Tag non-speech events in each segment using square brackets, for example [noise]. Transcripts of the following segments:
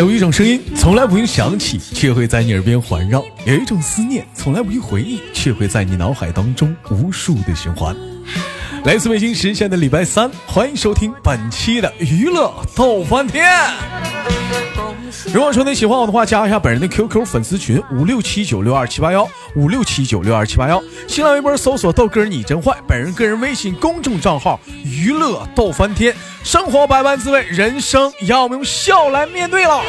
有一种声音从来不用想起，却会在你耳边环绕；有一种思念从来不用回忆，却会在你脑海当中无数的循环。来自北京时间的礼拜三，欢迎收听本期的娱乐逗翻天。如果说你喜欢我的话，加一下本人的 QQ 粉丝群五六七九六二七八幺五六七九六二七八幺，新浪微博搜索豆哥你真坏，本人个人微信公众账号娱乐逗翻天，生活百般滋味，人生要我们用笑来面对了。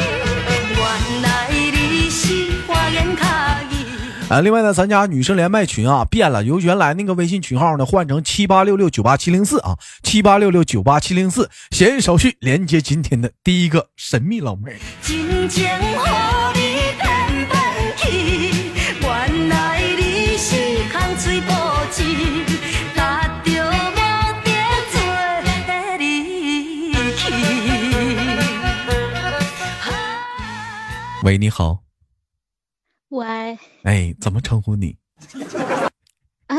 啊，另外呢，咱家女生连麦群啊变了，由原来那个微信群号呢换成七八六六九八七零四啊，七八六六九八七零四，闲手续连接今天的第一个神秘老妹儿。喂，你好。喂，哎，怎么称呼你？啊，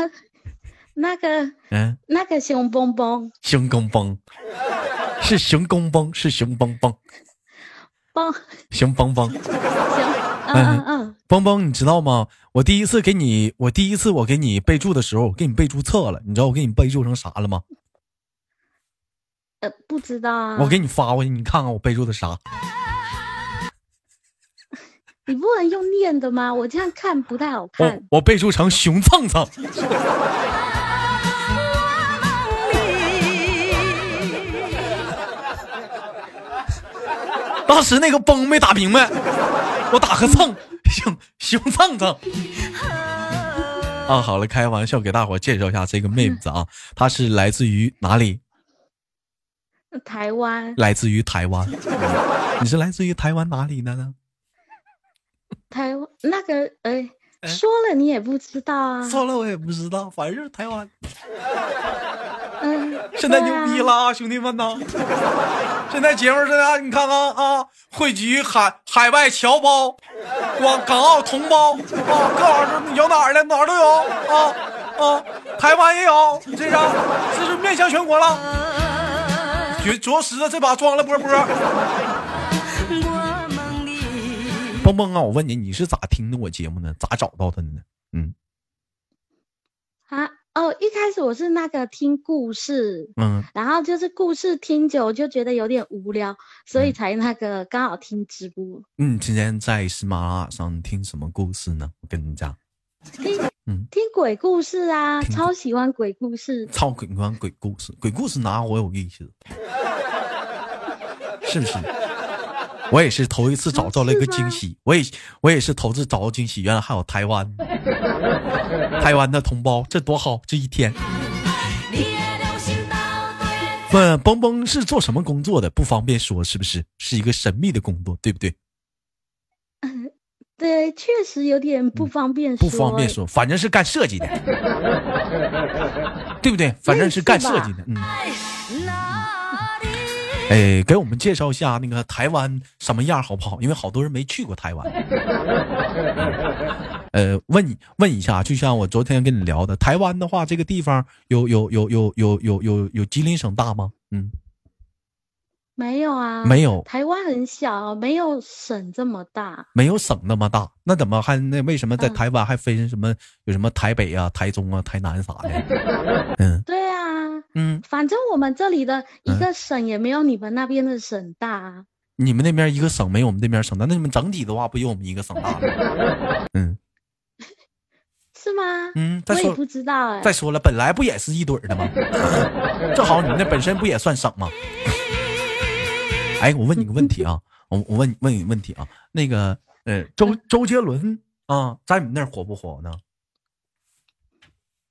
那个，嗯，那个熊蹦蹦，熊蹦蹦，是熊蹦蹦，是 [laughs] 熊蹦蹦，蹦，熊蹦蹦，行，嗯 [laughs] 嗯嗯，蹦蹦，你知道吗？我第一次给你，我第一次我给你备注的时候，我给你备注错了，你知道我给你备注成啥了吗？呃，不知道啊。我给你发过去，你看看我备注的啥。你不能用念的吗？我这样看不太好看。我备注成熊蹭蹭。当时那个崩没打明白，我打个蹭，熊熊蹭蹭。啊，好了，开玩笑，给大伙介绍一下这个妹子啊，[laughs] 她是来自于哪里？台湾。来自于台湾。你是来自于台湾哪里的呢？台湾那个哎，说了你也不知道啊。说了我也不知道，反正就是台湾。[laughs] 嗯，[laughs] 现在牛逼了啊，兄弟们呐！[laughs] 现在节目现在你看看啊，汇聚海海外侨胞、广港澳同胞啊，各行有哪儿的哪儿都有啊啊，台湾也有，这啥？这是面向全国了，着着实的这把装了波波。蹦蹦啊！我问你，你是咋听的我节目呢？咋找到的呢？嗯，啊哦，一开始我是那个听故事，嗯，然后就是故事听久就觉得有点无聊，所以才那个刚好听直播。嗯，今天在喜马拉雅上听什么故事呢？我跟你讲，听嗯听鬼故事啊，超喜欢鬼故事，超喜欢鬼故事，鬼故事哪我有意思？[laughs] 是不是？我也是头一次找到了一个惊喜，我也我也是头次找到惊喜，原来还有台湾，台湾的同胞，这多好！这一天，问蹦蹦是做什么工作的？不方便说，是不是？是一个神秘的工作，对不对？嗯，对，确实有点不方便说。不方便说，反正是干设计的，[laughs] 对不对？反正是干设计的，嗯。哎，给我们介绍一下那个台湾什么样好不好？因为好多人没去过台湾。[laughs] 呃，问你问一下，就像我昨天跟你聊的，台湾的话，这个地方有有有有有有有有吉林省大吗？嗯，没有啊，没有。台湾很小，没有省这么大，没有省那么大。那怎么还那为什么在台湾还分什么有什么台北啊、台中啊、台南啥的？[laughs] 嗯，对啊。嗯，反正我们这里的一个省也没有你们那边的省大。你们那边一个省没有我们这边省大，那你们整体的话不有我们一个省大吗？[laughs] 嗯，是吗？嗯，我也不知道哎。再说了，本来不也是一堆的吗？[laughs] 正好你们那本身不也算省吗？哎，我问你个问题啊，我我问问你问题啊，那个呃，周周杰伦啊，在你们那儿火不火呢？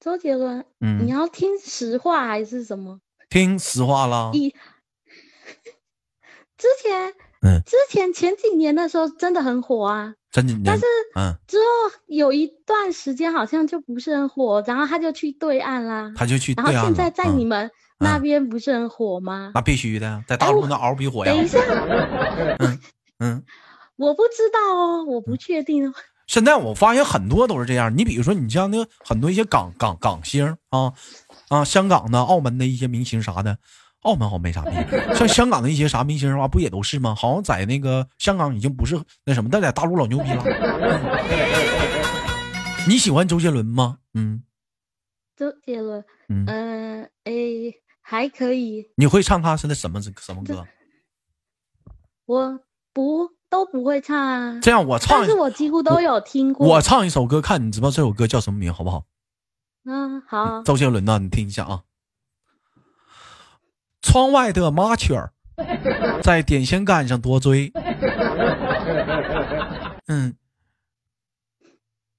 周杰伦，嗯，你要听实话还是什么？听实话啦。一之前，嗯，之前前几年的时候真的很火啊，前几年。但是，嗯，之后有一段时间好像就不是很火，然后他就去对岸啦。他就去对岸然后现在在你们那边不是很火吗？那必须的，在大陆那嗷比火呀。等一下，嗯嗯，我不知道哦，我不确定。现在我发现很多都是这样，你比如说，你像那个很多一些港港港星啊，啊，香港的、澳门的一些明星啥的，澳门好像没啥明星，像香港的一些啥明星的话，不也都是吗？好像在那个香港已经不是那什么，但在大陆老牛逼了。你喜欢周杰伦吗？嗯，周杰伦，嗯，哎，还可以。你会唱他是那什么什么歌？我不都不会唱啊。这样我唱，但是我几乎都有听过。我唱一首歌，看你知道这首歌叫什么名，好不好？嗯，好。周杰伦的，你听一下啊。窗外的麻雀儿 [laughs] 在电线杆上多嘴。[laughs] 嗯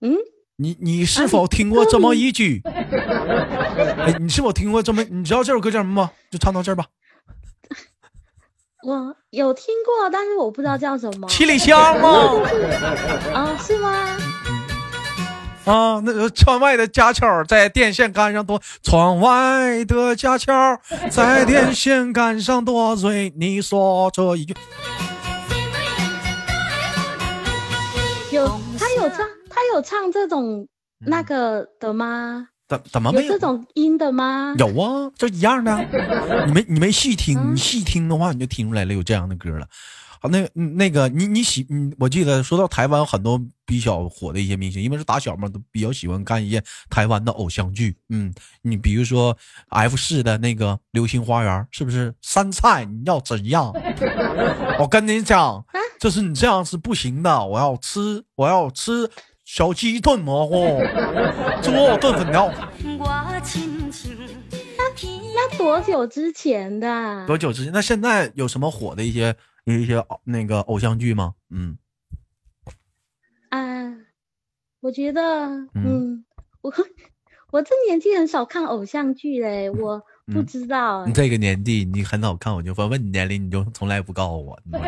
嗯，你你是否听过这么一句？哎，你是否听过这么？你知道这首歌叫什么吗？就唱到这儿吧。我有听过，但是我不知道叫什么。七里香吗？[laughs] 啊，是吗？啊，那个窗外的家雀在电线杆上多，窗外的家雀在电线杆上多嘴。你说这一句，有他有唱他有唱这种那个的吗？怎怎么没有这种音的吗？有啊，这一样的。你没你没细听，你细听的话你就听出来了，有这样的歌了。好，那那个你你喜你，我记得说到台湾有很多比较火的一些明星，因为是打小嘛，都比较喜欢看一些台湾的偶像剧。嗯，你比如说 F 四的那个《流星花园》，是不是？山菜你要怎样？[laughs] 我跟你讲，就是你这样是不行的。我要吃，我要吃小鸡炖蘑菇，猪肉炖粉条。那多久之前的？多久之前？那现在有什么火的一些？有一些那个偶像剧吗？嗯，啊，我觉得，嗯，我我这年纪很少看偶像剧嘞，我不知道。你这个年纪你很少看，我就问问你年龄，你就从来不告诉我。[laughs] 对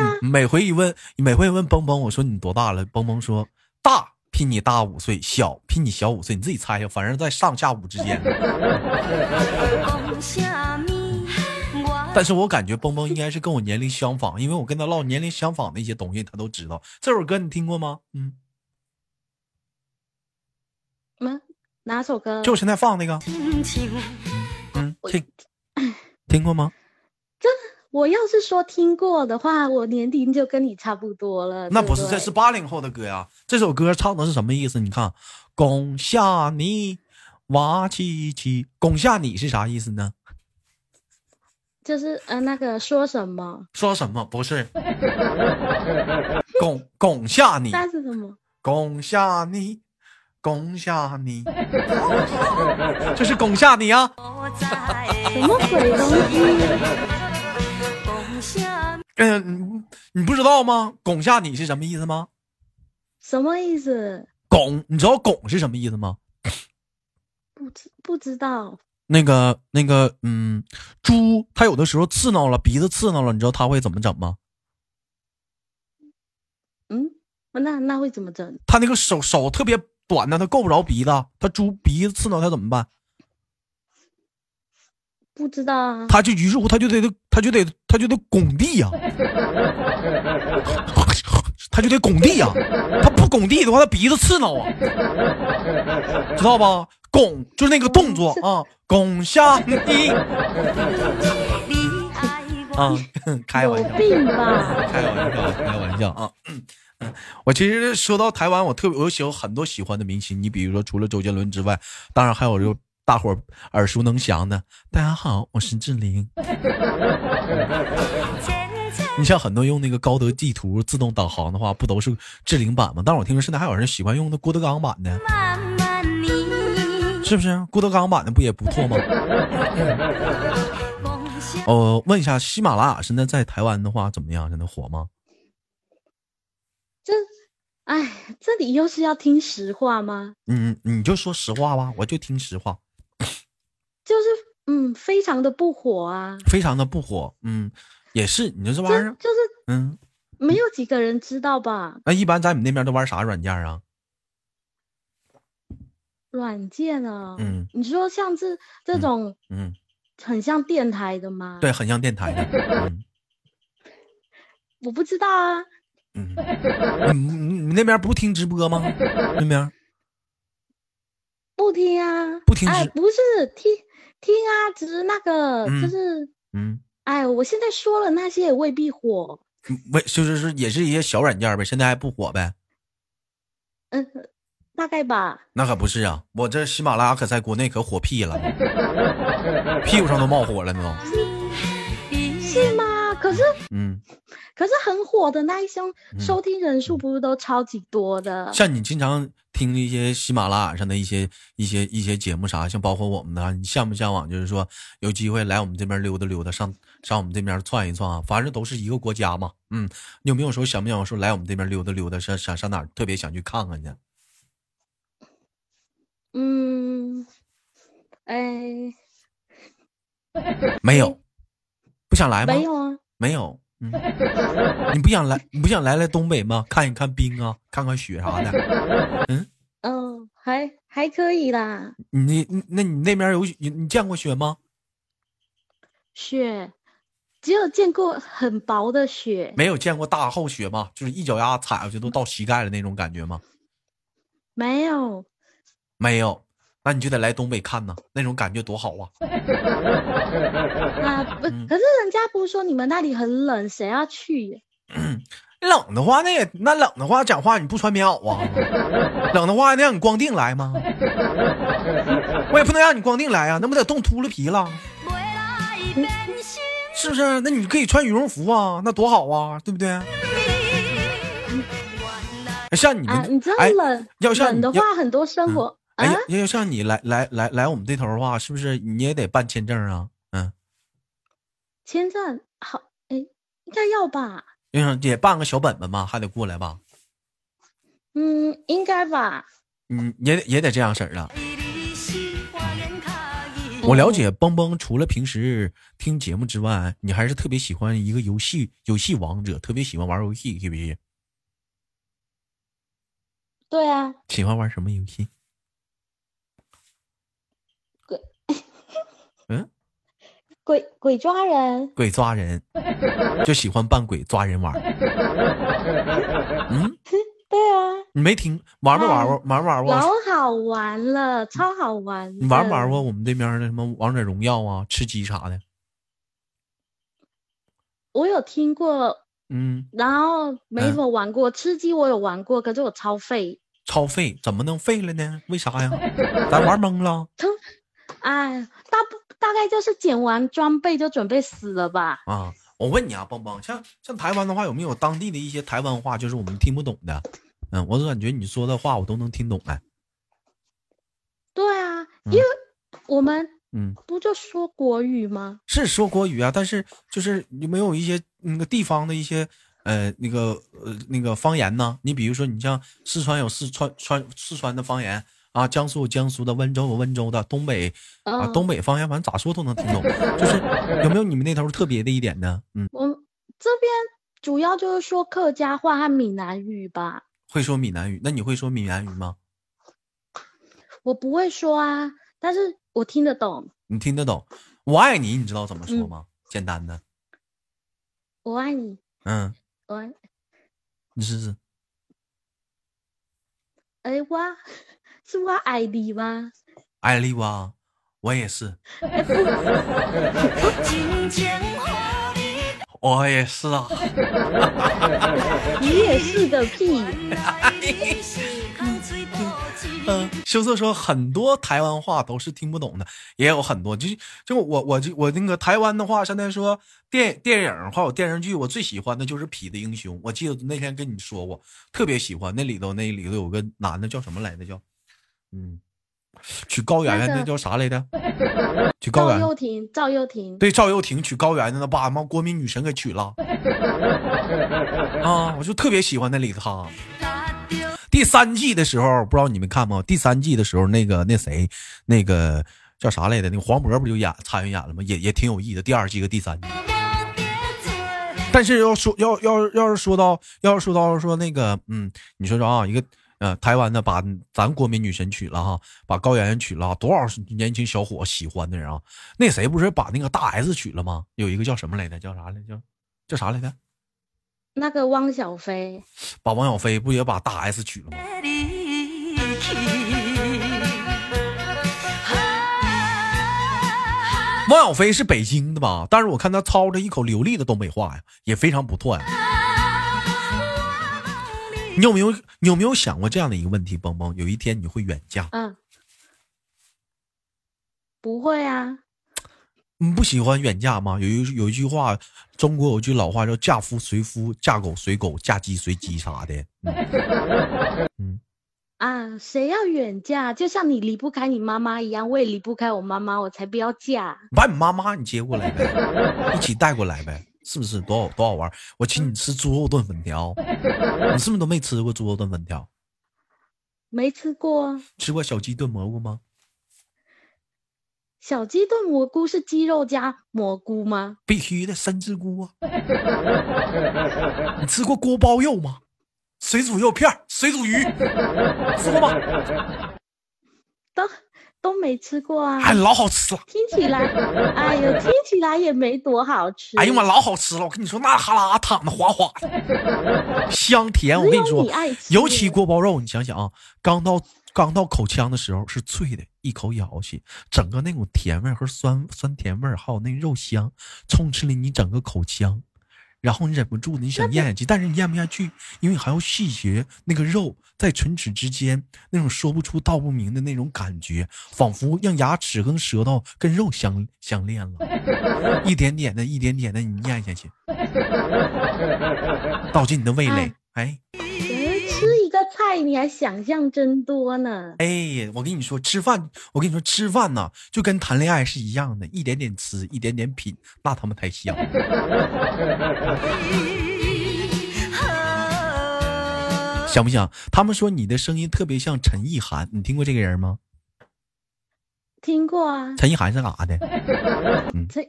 啊，每回一问，每回问蹦蹦，我说你多大了？蹦蹦说大，比你大五岁；小，比你小五岁。你自己猜一下，反正在上下五之间。[laughs] 但是我感觉蹦蹦应该是跟我年龄相仿，因为我跟他唠年龄相仿的一些东西，他都知道。这首歌你听过吗？嗯，嗯，哪首歌？就现在放那个。嗯，听听过吗？[coughs] 这我要是说听过的话，我年龄就跟你差不多了。那不是，这是八零后的歌呀。这首歌唱的是什么意思？你看，拱下你，娃七七，拱下你是啥意思呢？就是呃，那个说什么？说什么？不是，[laughs] 拱拱下你。那是什么？拱下你，拱下你，[laughs] 这是拱下你啊！什么鬼东西？嗯，你不知道吗？拱下你是什么意思吗？什么意思？拱，你知道拱是什么意思吗？不知不知道。那个那个，嗯，猪它有的时候刺挠了鼻子刺挠了，你知道它会怎么整吗？嗯，那那会怎么整？它那个手手特别短的，它够不着鼻子，它猪鼻子刺挠它怎么办？不知道啊。他就于是乎他就得他就得他就得拱地呀，他就得拱地呀，他不拱地的话，他鼻子刺挠啊，知道吧？拱就是那个动作啊，拱下你啊，开玩笑，开玩笑，开玩笑啊！我其实说到台湾，我特别我喜欢很多喜欢的明星，你比如说除了周杰伦之外，当然还有就大伙耳熟能详的。大家好，我是志玲。[laughs] 你像很多用那个高德地图自动导航的话，不都是志玲版吗？但是我听说现在还有人喜欢用的郭德纲版的。是不是郭德纲版的不也不错吗？哦，[laughs] 问一下，喜马拉雅现在在台湾的话怎么样？现在火吗？这，哎，这里又是要听实话吗？嗯，你就说实话吧，我就听实话。就是，嗯，非常的不火啊，非常的不火。嗯，也是，你说这玩意儿，就是，嗯，没有几个人知道吧？那一般在你那边都玩啥软件啊？软件啊，嗯，你说像这这种，嗯，很像电台的吗？对，很像电台的。[laughs] 我不知道啊。嗯，你你那边不听直播吗？那边？[laughs] 不听啊，不听哎，不是听听啊，只是那个就是嗯，哎，我现在说了那些也未必火，为就是是也是一些小软件呗，现在还不火呗。嗯，大概吧。那可不是啊，我这喜马拉雅可在国内可火屁了，屁股上都冒火了呢都。是吗？可是，嗯，可是很火的那一些收听人数不是都超级多的？像你经常听一些喜马拉雅上的一些一些一些节目啥，像包括我们的，你向不向往？就是说有机会来我们这边溜达溜达，上上我们这边窜一窜啊，反正都是一个国家嘛。嗯，你有没有说想不想说来我们这边溜达溜达？上上上哪儿特别想去看看去？嗯，哎，没有。不想来吗？没有啊，没有。嗯，你不想来？你不想来来东北吗？看一看冰啊，看看雪啥的。嗯，嗯，还还可以啦。你那你那边有你你见过雪吗？雪，只有见过很薄的雪，没有见过大厚雪吗？就是一脚丫踩下去都到膝盖的那种感觉吗？没有，没有。那你就得来东北看呢，那种感觉多好啊！啊不，可是人家不是说你们那里很冷，谁要去？冷的话，那也那冷的话，讲话你不穿棉袄啊？[laughs] 冷的话，那让你光腚来吗？我也不能让你光腚来啊，那不得冻秃噜皮了？是不是？那你可以穿羽绒服啊，那多好啊，对不对？像你们，你知道冷要冷的话，很多生活。哎呀，要像你来来来来我们这头的话，是不是你也得办签证啊？嗯，签证好，哎，应该要吧？嗯，也办个小本本吧，还得过来吧？嗯，应该吧？嗯，也也得这样式儿的。我了解，蹦蹦除了平时听节目之外，你还是特别喜欢一个游戏，游戏王者，特别喜欢玩游戏，是不是？对啊。喜欢玩什么游戏？鬼鬼抓人，鬼抓人，就喜欢扮鬼抓人玩。嗯，对啊。你没听玩没玩过？玩没玩过？老好玩了，超好玩。你玩没玩过我们这边的什么王者荣耀啊、吃鸡啥的？我有听过，嗯，然后没怎么玩过。吃鸡我有玩过，可是我超废。超废？怎么能废了呢？为啥呀？咱玩懵了。哎，大不。大概就是捡完装备就准备死了吧？啊，我问你啊，邦邦，像像台湾的话，有没有当地的一些台湾话，就是我们听不懂的？嗯，我感觉你说的话我都能听懂哎。对啊，因为我们嗯，不就说国语吗？是说国语啊，但是就是有没有一些那个地方的一些呃那个呃那个方言呢？你比如说，你像四川有四川川四川的方言。啊，江苏有江苏的，温州有温州的，东北啊，东北方言反正咋说都能听懂。就是有没有你们那头特别的一点呢？嗯，我这边主要就是说客家话和闽南语吧。会说闽南语？那你会说闽南语吗？我不会说啊，但是我听得懂。你听得懂？我爱你，你知道怎么说吗？简单的。我爱你。嗯。我。你试试。哎哇。是我艾丽吗？艾丽哇，我也是。[laughs] 我也是啊。你也是个屁。[laughs] 嗯，羞涩说很多台湾话都是听不懂的，也有很多就就我我就我那个台湾的话，现在说电电影或者电视剧，我最喜欢的就是《痞子英雄》。我记得那天跟你说过，特别喜欢那里头那里头有个男的叫什么来着？叫。嗯，娶高圆圆那叫啥来着？娶高圆。赵又廷，赵又廷。对，赵又廷娶高圆圆，那把俺妈国民女神给娶了。啊，我就特别喜欢那里头。第三季的时候，不知道你们看吗？第三季的时候，那个那谁，那个叫啥来着？那个黄渤不就演参与演了吗？也也挺有意思。第二季和第三季。但是要说要要要是说到要是说到说那个嗯，你说说啊，一个。嗯，台湾的把咱国民女神娶了哈，把高圆圆娶了多少年轻小伙喜欢的人啊？那谁不是把那个大 S 娶了吗？有一个叫什么来着？叫啥来着？叫啥来着？那个汪小菲，把汪小菲不也把大 S 娶了吗？[laughs] 汪小菲是北京的吧？但是我看她操着一口流利的东北话呀，也非常不错呀。你有没有你有没有想过这样的一个问题，蹦蹦？有一天你会远嫁？嗯，不会啊。你不喜欢远嫁吗？有一有一句话，中国有句老话叫“嫁夫随夫，嫁狗随狗，嫁鸡随鸡”啥的。嗯 [laughs] 啊，谁要远嫁？就像你离不开你妈妈一样，我也离不开我妈妈，我才不要嫁。把你妈妈你接过来呗，一起带过来呗，是不是？多好多好玩！我请你吃猪肉炖粉条，你是不是都没吃过猪肉炖粉条？没吃过。吃过小鸡炖蘑菇吗？小鸡炖蘑菇是鸡肉加蘑菇吗？必须的，三只菇啊！你吃过锅包肉吗？水煮肉片、水煮鱼，吃过吗？都都没吃过啊！哎，老好吃了。听起来，[laughs] 哎呦，听起来也没多好吃。哎呀妈，老好吃了！我跟你说，那哈喇淌的哗哗的，[laughs] 香甜。我跟你说，尤其锅包肉，你想想啊，刚到。刚到口腔的时候是脆的，一口咬下去，整个那种甜味和酸酸甜味还有那肉香，充斥了你整个口腔，然后你忍不住你想咽下去，但是你咽不下去，因为还要细嚼那个肉在唇齿之间那种说不出道不明的那种感觉，仿佛让牙齿跟舌头跟肉相相恋了，[laughs] 一点点的，一点点的你咽下去，[laughs] 倒进你的味蕾，哎。菜你还想象真多呢！哎，我跟你说，吃饭，我跟你说，吃饭呢，就跟谈恋爱是一样的，一点点吃，一点点品，那他们才香。[laughs] 想不想？他们说你的声音特别像陈意涵，你听过这个人吗？听过啊。陈意涵是干啥的？[laughs] 嗯，这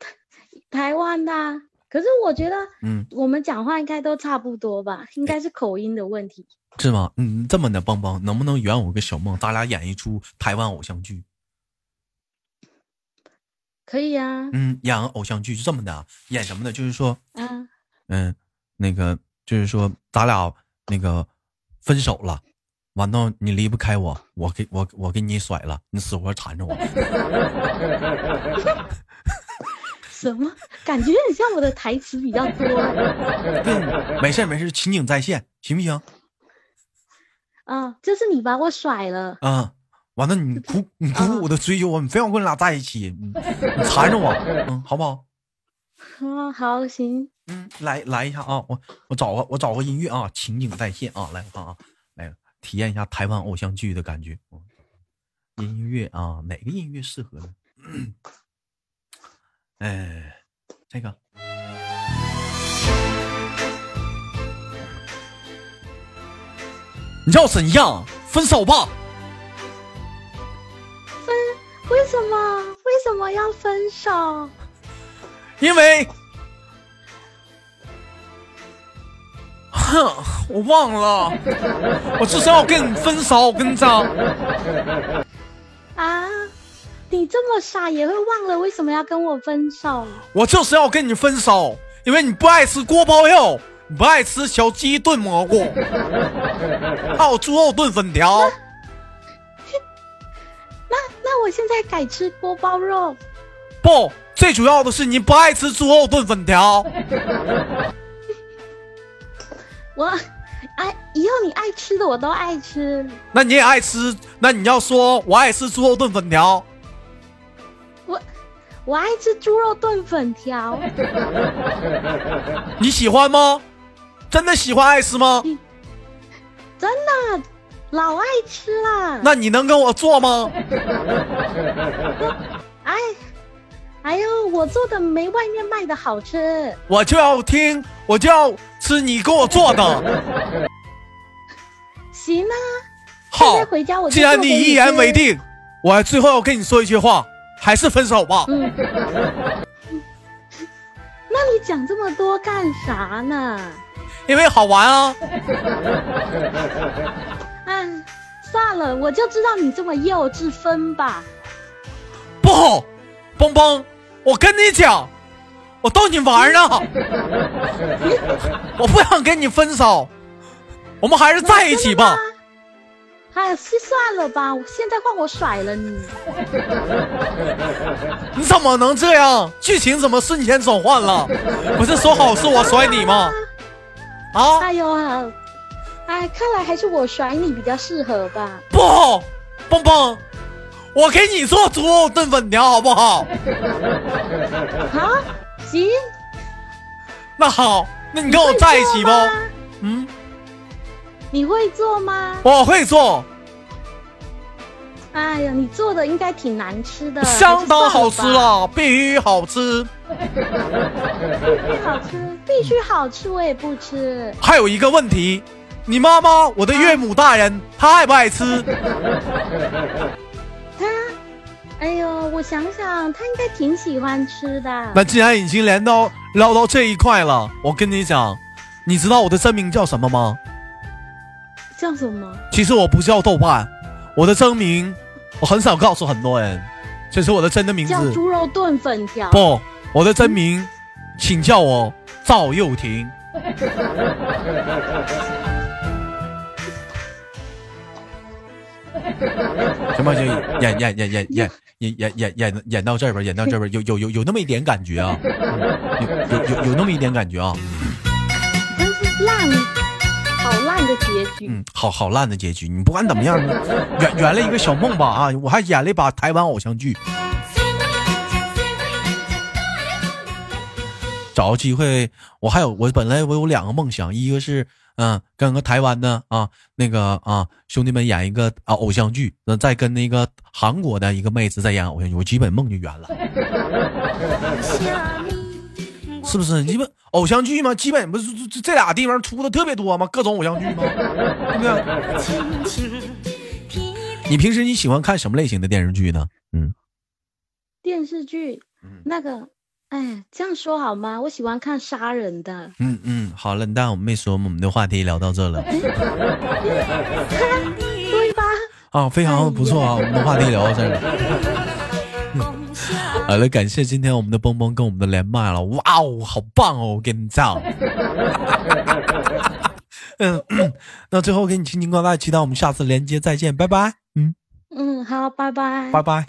[laughs] 台湾的。可是我觉得，嗯，我们讲话应该都差不多吧？应该是口音的问题。是吗？嗯，这么的，邦邦，能不能圆我个小梦？咱俩演一出台湾偶像剧。可以呀。嗯，演个偶像剧就这么的，演什么的？就是说，嗯嗯，那个就是说，咱俩那个分手了，完到你离不开我，我给我我给你甩了，你死活缠着我。[laughs] 什么？感觉很像我的台词比较多。对 [laughs] 没事没事，情景再现，行不行？啊，就是你把我甩了啊！完了，你苦你苦苦的追求我，你非要跟我俩在一起，你缠着我，嗯，好不好？嗯，好，行。嗯，来来一下啊，我我找个我找个音乐啊，情景再现啊，来看啊，来体验一下台湾偶像剧的感觉。音乐啊，哪个音乐适合呢？[coughs] 哎，这个。你要怎样分手吧？分？为什么？为什么要分手？因为，哼，我忘了，我至少要跟你分手，我跟你讲。啊，你这么傻也会忘了为什么要跟我分手？我就是要跟你分手，因为你不爱吃锅包肉。不爱吃小鸡炖蘑菇，[laughs] 还有猪肉炖粉条。那那我现在改吃锅包肉。不，最主要的是你不爱吃猪肉炖粉条。[laughs] 我爱以后你爱吃的我都爱吃。那你也爱吃？那你要说我爱吃猪肉炖粉条。我我爱吃猪肉炖粉条。[laughs] 你喜欢吗？真的喜欢爱吃吗？真的，老爱吃了。那你能跟我做吗？[laughs] 哎，哎呦，我做的没外面卖的好吃。我就要听，我就要吃你给我做的。[laughs] 行啊，好，回家我既然你一言为定，我最后要跟你说一句话，还是分手吧。嗯。[laughs] 那你讲这么多干啥呢？因为好玩啊！嗯，[laughs] 算了，我就知道你这么幼稚，分吧。不好，邦邦，我跟你讲，我逗你玩呢。[laughs] 我不想跟你分手，我们还是在一起吧。哎，算了吧，现在换我甩了你。你怎么能这样？剧情怎么瞬间转换了？不是说好是我甩你吗？啊！哎呦啊！哎，看来还是我甩你比较适合吧。不，蹦蹦，我给你做猪肉炖粉条好不好？好，行。那好，那你跟我在一起不？嗯。你会做吗？我会做。哎呀，你做的应该挺难吃的。相当好吃了，必须好吃。必须好吃，必须好吃，我也不吃。还有一个问题，你妈妈，我的岳母大人，她爱不爱吃？她，哎呦，我想想，她应该挺喜欢吃的。那既然已经连到聊到这一块了，我跟你讲，你知道我的真名叫什么吗？叫什么？其实我不叫豆瓣，我的真名我很少告诉很多人，这是我的真的名字。叫猪肉炖粉条。不，我的真名，请叫我赵又廷。[laughs] 行吧，就演演演演演演演演演演到这边，演到这边，有有有有那么一点感觉啊，有有有有那么一点感觉啊。嗯，好好烂的结局。你不管怎么样，[laughs] 圆圆了一个小梦吧啊！我还演了一把台湾偶像剧，找个机会，我还有我本来我有两个梦想，一个是嗯跟个台湾的啊那个啊兄弟们演一个啊偶像剧，那再跟那个韩国的一个妹子再演偶像剧，我基本梦就圆了。[laughs] 是不是？你们偶像剧吗？基本不是这这俩地方出的特别多吗？各种偶像剧吗？[laughs] 对不对？你平时你喜欢看什么类型的电视剧呢？嗯，电视剧，那个，哎，这样说好吗？我喜欢看杀人的。嗯嗯，好了，但我们没说，我们的话题聊到这了。[laughs] 对吧？啊，非常不错啊，我们的话题聊到这了。好了，感谢今天我们的蹦蹦跟我们的连麦了，哇哦，好棒哦！我跟你讲，[laughs] 嗯，那最后给你轻轻挂断，期待我们下次连接再见，拜拜。嗯嗯，好，拜拜，拜拜。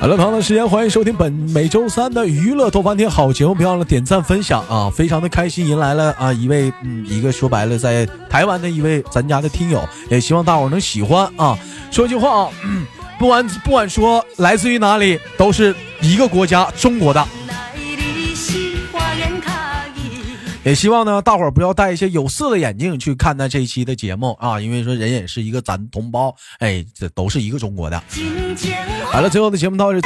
好了，朋友的时间，欢迎收听本每周三的娱乐多翻天好节目，别忘了点赞分享啊！非常的开心，迎来了啊一位嗯一个说白了在台湾的一位咱家的听友，也希望大伙能喜欢啊！说句话啊，不管不管说来自于哪里，都是一个国家中国的。也希望呢，大伙儿不要戴一些有色的眼镜去看待这一期的节目啊，因为说人也是一个咱同胞，哎，这都是一个中国的。好了，最后的节目到这。